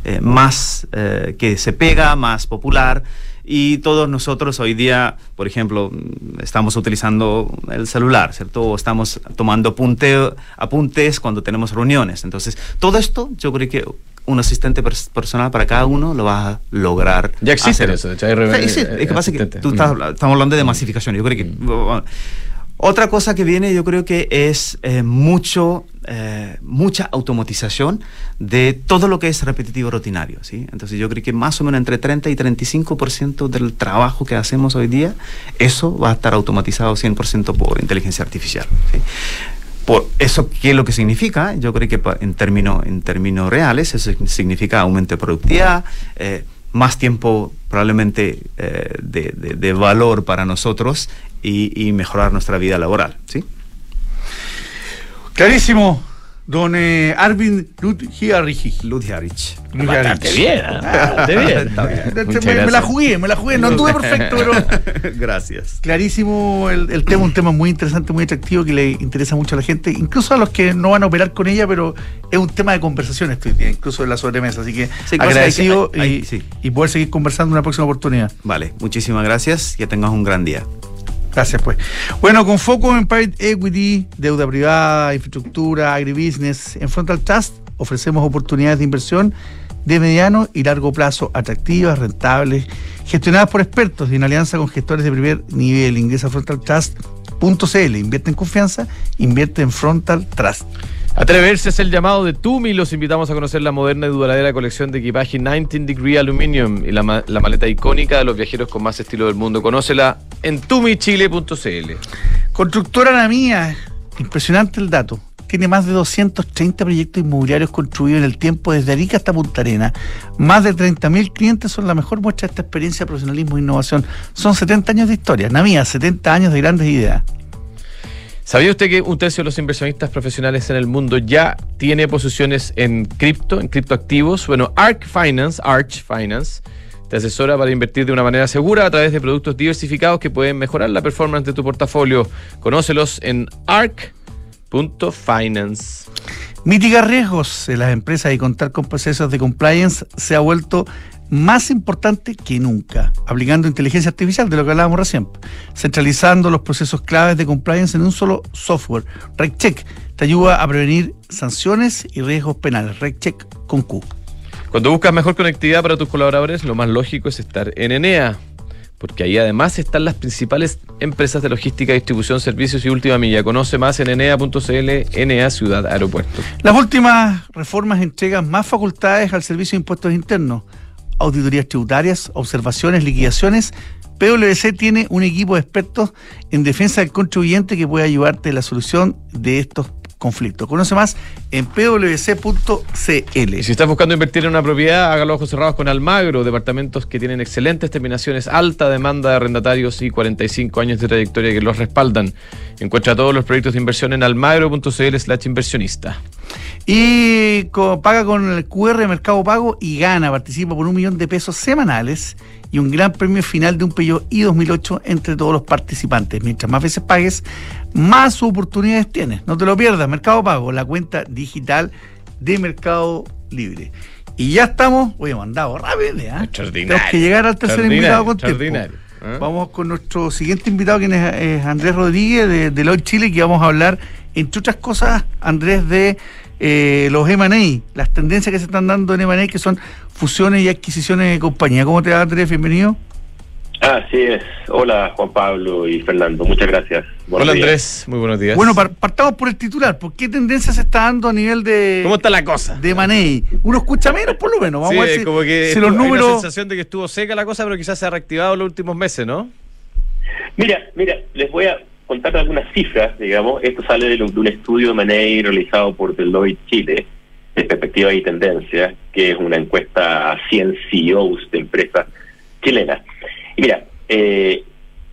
eh, más eh, que se pega, más popular. Y todos nosotros hoy día, por ejemplo, estamos utilizando el celular, ¿cierto? O estamos tomando apunte, apuntes cuando tenemos reuniones. Entonces, todo esto yo creo que un asistente personal para cada uno lo vas a lograr. Ya existe eso, de sí, sí, es que pasa que tú estás, estamos hablando de masificación. Yo creo que. Mm. Otra cosa que viene, yo creo que es eh, mucho, eh, mucha automatización de todo lo que es repetitivo rutinario. ¿sí? Entonces yo creo que más o menos entre 30 y 35% del trabajo que hacemos hoy día, eso va a estar automatizado 100% por inteligencia artificial. ¿sí? Por eso, ¿qué es lo que significa? Yo creo que en términos en términos reales eso significa aumento de productividad, eh, más tiempo probablemente eh, de, valor para nosotros y, mejorar nuestra vida laboral. ¿sí? Clarísimo. don eh, Arvin Ludhiarich. Ludhiarich. Bastante bien, ¿eh? bastante bien. Está bien. Me, la jugué, me la jugué, no anduve perfecto, pero Gracias. clarísimo el, el tema, un tema muy interesante, muy atractivo que le interesa mucho a la gente, incluso a los que no van a operar con ella, pero es un tema de conversación estoy día, incluso en la sobremesa, así que Sí, agradecido que hay- hay- y, sí. y poder seguir conversando en una próxima oportunidad. Vale, muchísimas gracias. Que tengas un gran día. Gracias, pues. Bueno, con foco en private equity, deuda privada, infraestructura, agribusiness, en Frontal Trust ofrecemos oportunidades de inversión de mediano y largo plazo atractivas, rentables, gestionadas por expertos y en alianza con gestores de primer nivel. Ingresa a frontaltrust.cl, invierte en confianza, invierte en Frontal Trust. Atreverse es el llamado de Tumi. Los invitamos a conocer la moderna y duradera colección de equipaje 19 Degree Aluminium y la, ma- la maleta icónica de los viajeros con más estilo del mundo. Conócela en tumichile.cl. Constructora La Mía, impresionante el dato. Tiene más de 230 proyectos inmobiliarios construidos en el tiempo desde Arica hasta Punta Arena. Más de 30.000 clientes son la mejor muestra de esta experiencia profesionalismo e innovación. Son 70 años de historia. Namía, 70 años de grandes ideas. ¿Sabía usted que un tercio de los inversionistas profesionales en el mundo ya tiene posiciones en cripto, en criptoactivos? Bueno, Arc Finance, Arch Finance, te asesora para invertir de una manera segura a través de productos diversificados que pueden mejorar la performance de tu portafolio. Conócelos en arc.finance. Mitigar riesgos en las empresas y contar con procesos de compliance se ha vuelto más importante que nunca, aplicando inteligencia artificial, de lo que hablábamos recién, centralizando los procesos claves de compliance en un solo software. RegCheck te ayuda a prevenir sanciones y riesgos penales. RegCheck con Q. Cuando buscas mejor conectividad para tus colaboradores, lo más lógico es estar en Enea, porque ahí además están las principales empresas de logística, distribución, servicios y última milla. Conoce más en enea.cl, Enea Ciudad Aeropuerto. Las últimas reformas entregan más facultades al Servicio de Impuestos Internos, auditorías tributarias, observaciones, liquidaciones. PwC tiene un equipo de expertos en defensa del contribuyente que puede ayudarte en la solución de estos conflictos. Conoce más en pwc.cl. Si estás buscando invertir en una propiedad, hágalo ojos cerrados con Almagro, departamentos que tienen excelentes terminaciones, alta demanda de arrendatarios y 45 años de trayectoria que los respaldan. Encuentra todos los proyectos de inversión en almagro.cl slash inversionista. Y co- paga con el QR Mercado Pago y gana, participa por un millón de pesos semanales y un gran premio final de un Peugeot i2008 entre todos los participantes. Mientras más veces pagues, más oportunidades tienes. No te lo pierdas, Mercado Pago, la cuenta digital de Mercado Libre. Y ya estamos, oye, mandado rápido, ¿eh? Extraordinario. Tenemos que llegar al tercer invitado con tiempo. ¿eh? Vamos con nuestro siguiente invitado, quien es, es Andrés Rodríguez de Deloitte Chile, que vamos a hablar, entre otras cosas, Andrés, de eh, los M&A, las tendencias que se están dando en M&A, que son fusiones y adquisiciones de compañía. ¿Cómo te va, Andrés? Bienvenido. Así es. Hola Juan Pablo y Fernando, muchas gracias. Buenos Hola días. Andrés, muy buenos días. Bueno, par- partamos por el titular. ¿Por qué tendencia se está dando a nivel de, ¿Cómo está la cosa? de M&A? Uno escucha menos, por lo menos. Vamos Sí, a ver si, como que si los hay una números... sensación de que estuvo seca la cosa, pero quizás se ha reactivado en los últimos meses, ¿no? Mira, mira, les voy a contar algunas cifras, digamos. Esto sale de, un- estudio de Manei realizado por Deloitte Chile, de perspectiva y tendencia, que es una encuesta a 100 CEOs de empresas chilenas. Y mira, eh,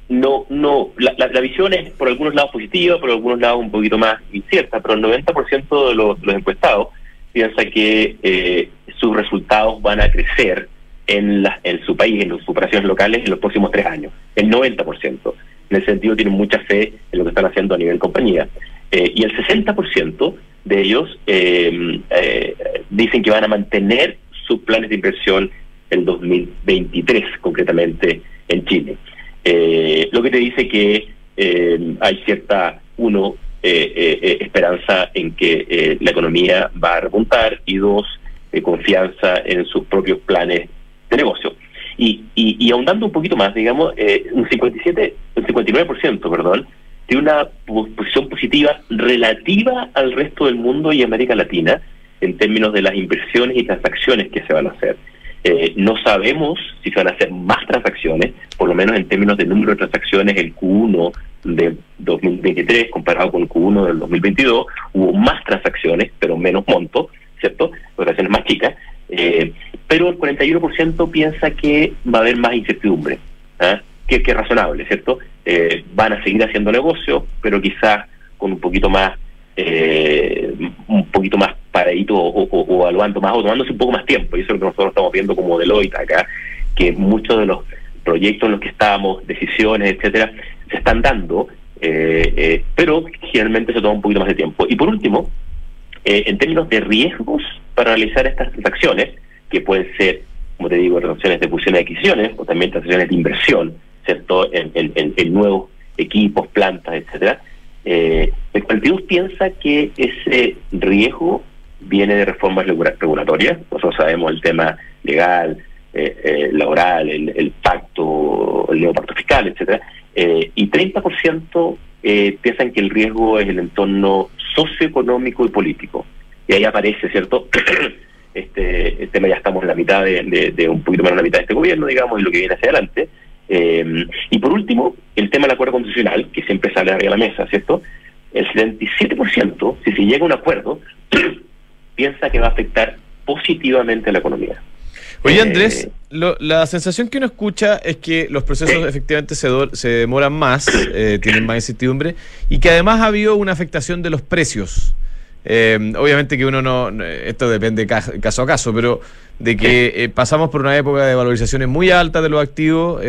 no, no, la, visión es por algunos lados positiva, por algunos lados un poquito más incierta, pero el 90% de los, los encuestados piensa que eh, sus resultados van a crecer en, la, en su país, en sus operaciones locales, en los próximos tres años. El 90%. En ese sentido, tienen mucha fe en lo que están haciendo a nivel compañía. Eh, y el 60% de ellos eh, eh, dicen que van a mantener sus planes de inversión el 2023, concretamente en Chile. Eh, lo que te dice que eh, hay cierta, uno, esperanza en que la economía va a repuntar y dos, confianza en sus propios planes de negocio. Y, y, y ahondando un poquito más, digamos, eh, un 57, un 59%, perdón, tiene una po- posición positiva relativa al resto del mundo y América Latina en términos de las inversiones y transacciones que se van a hacer. Eh, no sabemos si se van a hacer más transacciones, por lo menos en términos de número de transacciones, el Q1 de 2023 comparado con el Q1 del 2022, hubo más transacciones, pero menos monto, ¿cierto? Operaciones más chicas, eh, pero el 41% piensa que va a haber más incertidumbre, ¿ah? que, que es razonable, ¿cierto? Eh, van a seguir haciendo negocios, pero quizás con un poquito más eh, un poquito más paradito o, o, evaluando más o tomándose un poco más tiempo. Y eso es lo que nosotros estamos viendo como Deloitte acá, que muchos de los proyectos en los que estábamos, decisiones, etcétera, se están dando, eh, eh, pero generalmente se toma un poquito más de tiempo. Y por último, eh, en términos de riesgos para realizar estas transacciones, que pueden ser, como te digo, transacciones de fusión y adquisiciones, o también transacciones de inversión, ¿cierto?, en, en, nuevos equipos, plantas, etcétera, eh, el 42 piensa que ese riesgo viene de reformas regulatorias, nosotros sabemos el tema legal, eh, eh, laboral, el, pacto, el nuevo pacto fiscal, etcétera, eh, y 30% eh, piensan que el riesgo es el entorno socioeconómico y político. Y ahí aparece, ¿cierto? este el tema ya estamos en la mitad de, un poquito más de la mitad de este gobierno, digamos, y lo que viene hacia adelante. y por último, el tema del acuerdo constitucional, que siempre sale arriba de la mesa, ¿cierto? El 77%, si se llega a un acuerdo, piensa que va a afectar positivamente a la economía. Oye, eh, Andrés, la sensación que uno escucha es que los procesos efectivamente se, se, demoran más, eh, tienen más incertidumbre, y que además ha habido una afectación de los precios. Eh, obviamente que uno no, esto depende caso a caso, pero de que pasamos por una época de valorizaciones muy altas de los activos,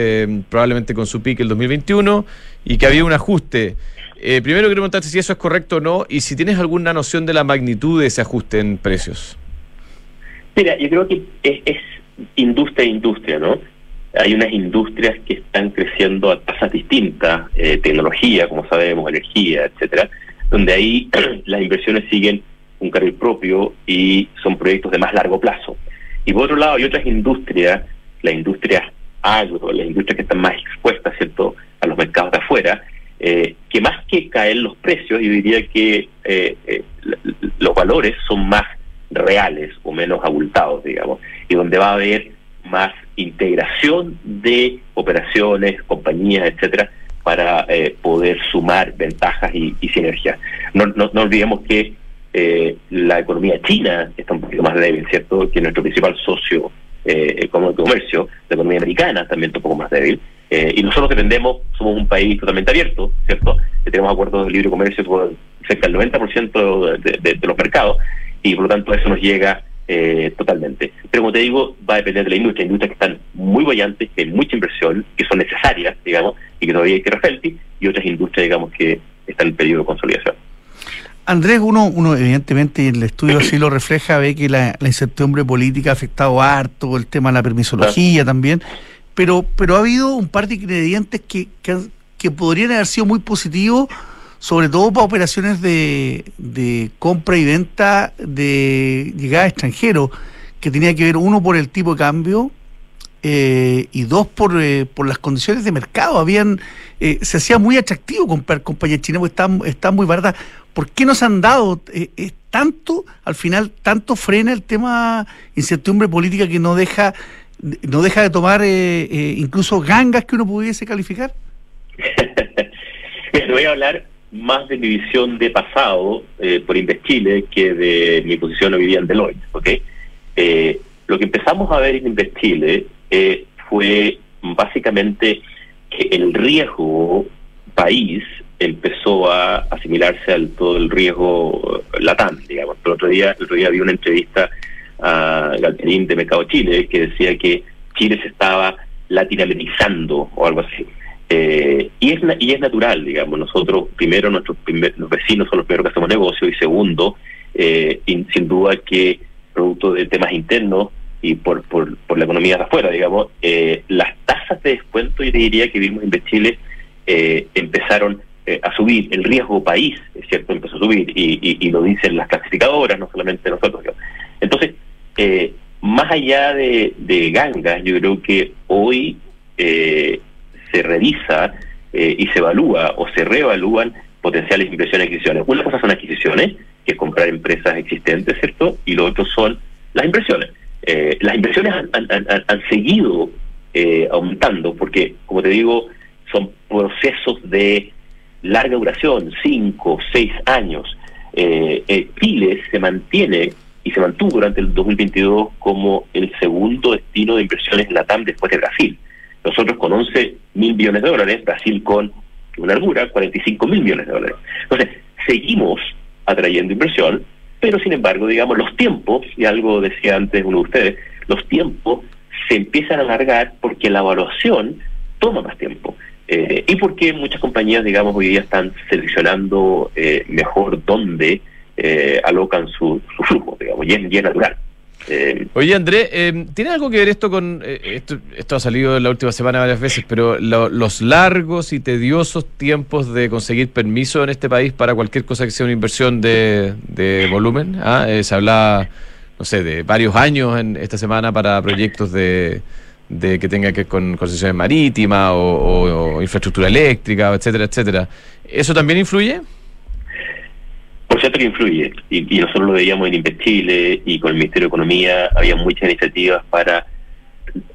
probablemente con su pique el 2021, y que había un ajuste. primero quiero preguntarte si eso es correcto o no, y si tienes alguna noción de la magnitud de ese ajuste en precios. Mira, yo creo que es industria e industria, ¿no? Hay unas industrias que están creciendo a tasas distintas, eh, tecnología, como sabemos, energía, etcétera, donde ahí las inversiones siguen un carril propio y son proyectos de más largo plazo. Y por otro lado, hay otras industrias, las industrias agro, las industrias que están más expuestas, ¿cierto?, a los mercados de afuera, eh, que más que caer los precios, yo diría que eh, los valores son más reales o menos abultados, digamos, y donde va a haber más integración de operaciones, compañías, etcétera, para eh, poder sumar ventajas y, sinergias. No, olvidemos que eh, la economía china está un poquito más débil, ¿cierto? Que nuestro principal socio eh, como comercio, la economía americana también está un poco más débil. Eh, y nosotros dependemos, somos un país totalmente abierto, ¿cierto? Que tenemos acuerdos de libre comercio con cerca del 90% de, de los mercados y por lo tanto eso nos llega eh, totalmente. Pero como te digo, va a depender de la industria, industrias que están muy bollantes, que hay mucha inversión, que son necesarias, digamos, y que todavía hay que refelti, y otras industrias, digamos, que están en periodo de consolidación. Andrés, uno, uno evidentemente, el estudio así lo refleja, ve que la, incertidumbre política ha afectado harto, el tema de la permisología también, pero, pero ha habido un par de ingredientes que, que, que podrían haber sido muy positivos sobre todo para operaciones de, de compra y venta de llegada extranjero, que tenía que ver uno por el tipo de cambio eh, y dos por, eh, por las condiciones de mercado. Habían eh, Se hacía muy atractivo comprar compañías chinas porque están, están muy baratas. ¿Por qué nos han dado es tanto, al final, tanto frena el tema incertidumbre política que no deja, no deja de tomar incluso gangas que uno pudiese calificar? Te voy a hablar más de mi visión de pasado eh, por Chile que de mi posición hoy día en Deloitte. ¿okay? Eh, lo que empezamos a ver en Investile eh, fue básicamente que el riesgo país empezó a asimilarse al todo el riesgo latam, digamos. El otro día, el otro día vi una entrevista a Galperín de Mercado Chile que decía que Chile se estaba latinamerizando o algo así. Eh, y, es, y es natural, digamos, nosotros primero, nuestros vecinos son los primeros que hacemos negocio y segundo, eh, sin duda que producto de temas internos y por, por, por la economía de afuera, digamos, eh, las tasas de descuento, yo diría que vimos en Chile, empezaron a subir, el riesgo país, es cierto, empezó a subir y, lo dicen las clasificadoras, no solamente nosotros. Entonces, más allá de, de gangas, yo creo que hoy eh, se revisa eh, y se evalúa o se reevalúan potenciales inversiones y adquisiciones. Una cosa son adquisiciones, que es comprar empresas existentes, ¿cierto? Y lo otro son las inversiones. Eh, las inversiones han, seguido eh, aumentando porque, como te digo, son procesos de larga duración, cinco, seis años. Eh, Chile se mantiene y se mantuvo durante el 2022 como el segundo destino de inversiones en la TAM después de Brasil. Nosotros con 11 mil millones de dólares, Brasil con una largura, 45 mil millones de dólares. Entonces, seguimos atrayendo inversión, pero sin embargo, digamos, los tiempos, y algo decía antes uno de ustedes, los tiempos se empiezan a alargar porque la evaluación toma más tiempo. Eh, y porque muchas compañías, digamos, hoy día están seleccionando eh, mejor dónde eh, alocan su, su, flujo, digamos, y es, natural. Eh, Oye, André, eh, ¿tiene algo que ver esto con... esto, esto ha salido en la última semana varias veces, pero los largos y tediosos tiempos de conseguir permiso en este país para cualquier cosa que sea una inversión de, volumen? ¿ah? se habla, no sé, de varios años en esta semana para proyectos de de que tenga que ver con concesiones marítimas o, infraestructura eléctrica, etcétera, etcétera. ¿Eso también influye? Cierto que influye, y, nosotros lo veíamos en Chile y con el Ministerio de Economía, había muchas iniciativas para,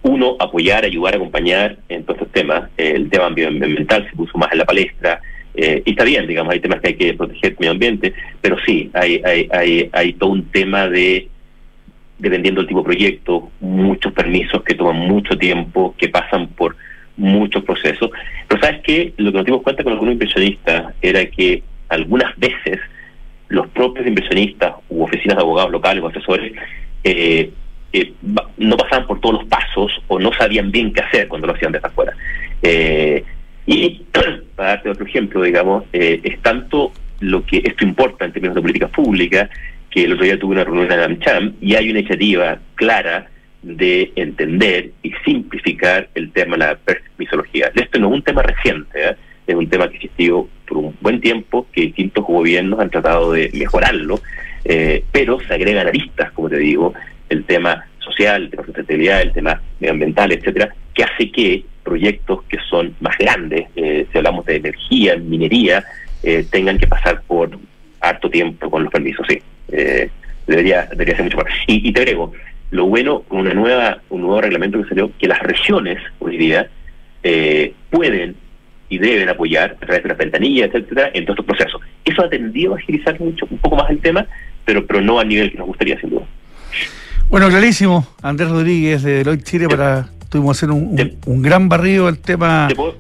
uno, apoyar, ayudar, acompañar en todos estos temas. El tema ambiental se puso más en la palestra, eh, y está bien, digamos, hay temas que hay que proteger el medio ambiente, pero sí, hay, hay, hay, hay todo un tema de dependiendo del tipo de proyecto, muchos permisos que toman mucho tiempo, que pasan por muchos procesos. Pero sabes que lo que nos dimos cuenta con algunos inversionistas era que algunas veces los propios inversionistas u oficinas de abogados locales o asesores eh, eh, no pasaban por todos los pasos o no sabían bien qué hacer cuando lo hacían desde afuera. Eh, y para darte otro ejemplo, digamos, es tanto lo que esto importa en términos de políticas públicas que el otro día tuve una reunión en AmCham y hay una iniciativa clara de entender y simplificar el tema de la permisología. Esto no es un tema reciente, ¿eh? es un tema que ha existido por un buen tiempo, que distintos gobiernos han tratado de mejorarlo, eh, pero se agregan aristas, como te digo, el tema social, el tema de sustentabilidad, el tema medioambiental, etcétera, que hace que proyectos que son más grandes, eh, si hablamos de energía, minería, tengan que pasar por harto tiempo con los permisos, sí eh, debería, debería ser mucho más. Y, te agrego, lo bueno con una nueva, un nuevo reglamento que salió, que las regiones hoy día eh, pueden y deben apoyar a través de las ventanillas, etcétera, en todos estos procesos. Eso ha tendido a agilizar mucho, un poco más el tema, pero, pero no a nivel que nos gustaría, sin duda. Bueno, clarísimo. Andrés Rodríguez de Deloitte Chile para tuvimos hacer un, un, gran barrido del tema. ¿Te puedo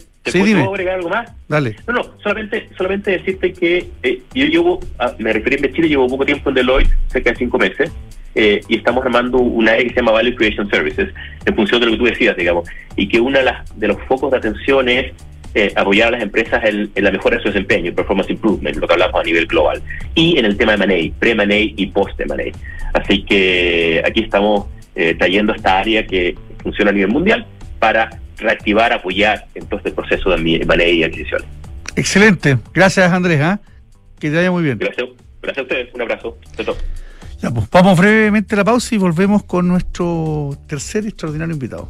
agregar algo más? Dale. No, no, solamente, solamente decirte que eh, yo llevo, ah, me referí a Chile, llevo poco tiempo en Deloitte, cerca de cinco meses, eh, y estamos armando una área que se llama Value Creation Services, en función de lo que tú decías, digamos, y que uno de, las, de los focos de atención es eh, apoyar a las empresas en, la mejora de su desempeño, performance improvement, lo que hablamos a nivel global, y en el tema de M&A, pre-M&A y post-M&A. Así que aquí estamos trayendo esta área que funciona a nivel mundial para reactivar, apoyar en todo este proceso de manejo y adquisiciones. Excelente. Gracias, Andrés. ¿ah? Que te vaya muy bien. Gracias, gracias a ustedes. Un abrazo. Ya, pues, vamos brevemente a la pausa y volvemos con nuestro tercer extraordinario invitado.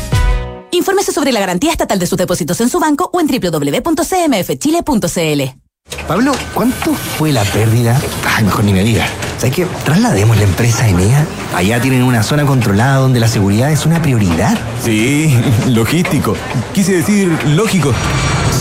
Infórmese sobre la garantía estatal de sus depósitos en su banco o en www.cmfchile.cl. Pablo, ¿cuánto fue la pérdida? Ay, mejor ni me diga. ¿Sabes qué? Traslademos la empresa a Enea. Allá tienen una zona controlada donde la seguridad es una prioridad. Sí, logístico. Quise decir lógico.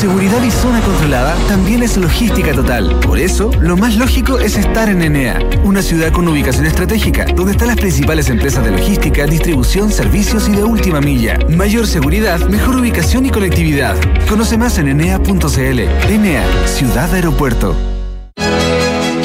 Seguridad y zona controlada también es logística total. Por eso, lo más lógico es estar en Enea, una ciudad con ubicación estratégica, donde están las principales empresas de logística, distribución, servicios y de última milla. Mayor seguridad, mejor ubicación y conectividad. Conoce más en enea.cl. Enea, ciudad aeropuerto.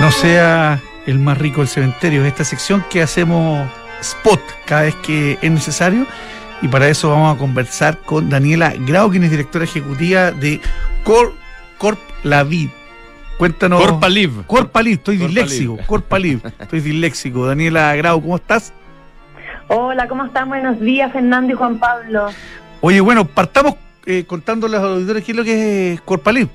No sea el más rico del cementerio. Esta sección que hacemos spot cada vez que es necesario. Y para eso vamos a conversar con Daniela Grau, quien es directora ejecutiva de Corp, Corp La Vid. Cuéntanos. Corpaliv. Corpaliv, estoy disléxico. Corpaliv, estoy disléxico. Daniela Grau, ¿cómo estás? Hola, ¿cómo están? Buenos días, Fernando y Juan Pablo. Oye, bueno, partamos eh, contando a los auditores qué es lo que es Corpaliv.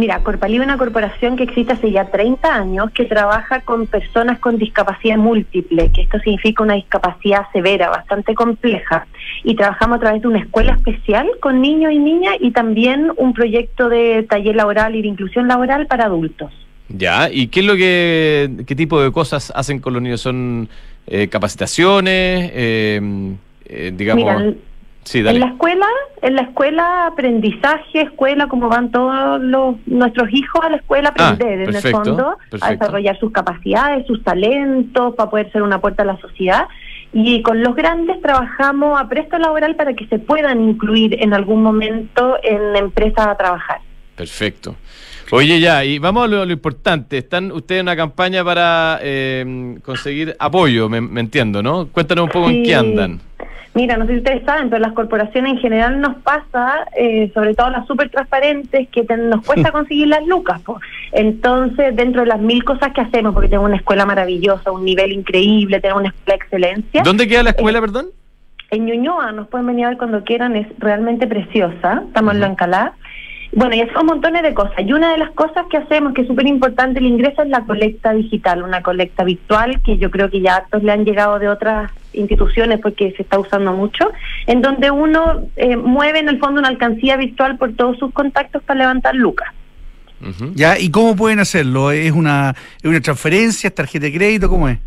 Mira, Corpaliv es una corporación que existe hace ya 30 años que trabaja con personas con discapacidad múltiple, que esto significa una discapacidad severa, bastante compleja. Y trabajamos a través de una escuela especial con niños y niñas y también un proyecto de taller laboral y de inclusión laboral para adultos. Ya, ¿y qué es lo que, qué tipo de cosas hacen con los niños? ¿Son eh, capacitaciones? Eh, eh, digamos... Mira, sí, dale. En la escuela, en la escuela aprendizaje, escuela, como van todos los, nuestros hijos a la escuela a Ah, aprender, en el perfecto, fondo, a desarrollar sus capacidades, sus talentos, para poder ser una puerta a la sociedad. Y con los grandes trabajamos a presto laboral para que se puedan incluir en algún momento en la empresa a trabajar. Perfecto. Oye, ya, y vamos a lo, lo importante. Están ustedes en una campaña para eh, conseguir apoyo, me, me entiendo, ¿no? Cuéntanos un poco en qué andan. Mira, no sé si ustedes saben, pero las corporaciones en general nos pasa, eh, sobre todo las súper transparentes, que te- nos cuesta conseguir las lucas. po. Entonces, dentro de las mil cosas que hacemos, porque tenemos una escuela maravillosa, un nivel increíble, tenemos una escuela de excelencia. ¿Dónde queda la escuela, perdón? En Ñuñoa, nos pueden venir a ver cuando quieran, es realmente preciosa, estamos en la Encalá. Bueno, y hacemos montones de cosas. Y una de las cosas que hacemos, que es súper importante el ingreso, es la colecta digital, una colecta virtual, que yo creo que ya hartos le han llegado de otras instituciones porque se está usando mucho, en donde uno eh, mueve en el fondo una alcancía virtual por todos sus contactos para levantar lucas. ¿Ya? ¿Y cómo pueden hacerlo? ¿Es una, es una transferencia? ¿Es tarjeta de crédito? ¿Cómo es?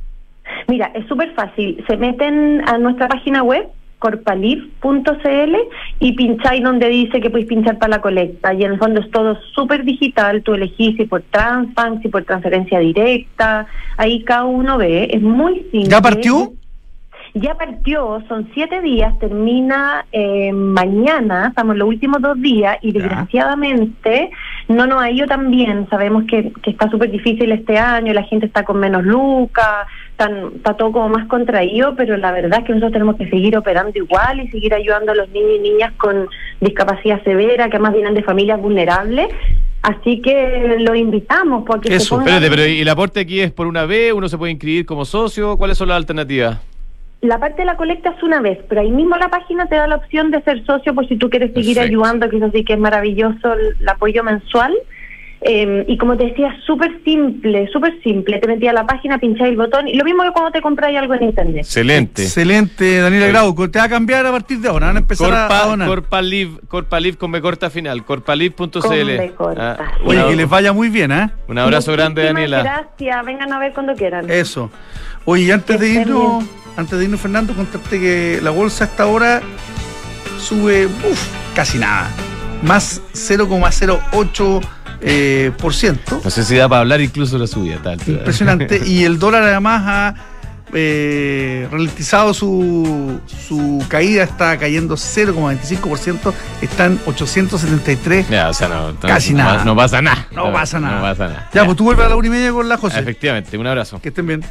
Mira, es súper fácil. Se meten a nuestra página web, corpalif.cl, y pincháis donde dice que podéis pinchar para la colecta. Y en el fondo es todo súper digital. Tú elegís si por Transbank, si por transferencia directa. Ahí cada uno ve. Es muy simple. ¿Ya partió? Ya partió, son siete días, termina eh, mañana, estamos en los últimos dos días y desgraciadamente no nos ha ido tan bien. Sabemos que, que está súper difícil este año, la gente está con menos lucas, tan- está todo como más contraído, pero la verdad es que nosotros tenemos que seguir operando igual y seguir ayudando a los niños y niñas con discapacidad severa, que además vienen de familias vulnerables. Así que lo invitamos porque pongan- Espérate, pero ¿y el aporte aquí es por una vez? ¿Uno se puede inscribir como socio? ¿Cuáles son las alternativas? La parte de la colecta es una vez, pero ahí mismo la página te da la opción de ser socio por si tú quieres seguir Perfecto. ayudando, que eso sí que es maravilloso el, el apoyo mensual. Eh, y como te decía, súper simple, súper simple. Te metías a la página, pincháis el botón y lo mismo que cuando te compráis algo en internet. Excelente. Excelente, Daniela Grau. Te va a cambiar a partir de ahora. Van a empezar a- a Corpa, donar. Corpaliv, Corpaliv con B corta final, corpaliv.cl. Con B corta. Ah, Oye, que les vaya muy bien, ¿eh? un abrazo grande, Daniela. Gracias, vengan a ver cuando quieran. Eso. Oye, antes de Que irnos, antes de irnos, Fernando, contarte que la bolsa hasta ahora sube uf, casi nada. Más 0,08%. Eh, por ciento. No sé si da para hablar incluso la subida. Tal, Impresionante. y el dólar además ha eh, ralentizado su, su caída, está cayendo 0,25%, están 873. Ya, o sea, no, Casi no- nada. No pasa nada. No pasa nada. No pasa nada. Ya, pues tú vuelves a la una y media con la José. Efectivamente, un abrazo. Que estén bien.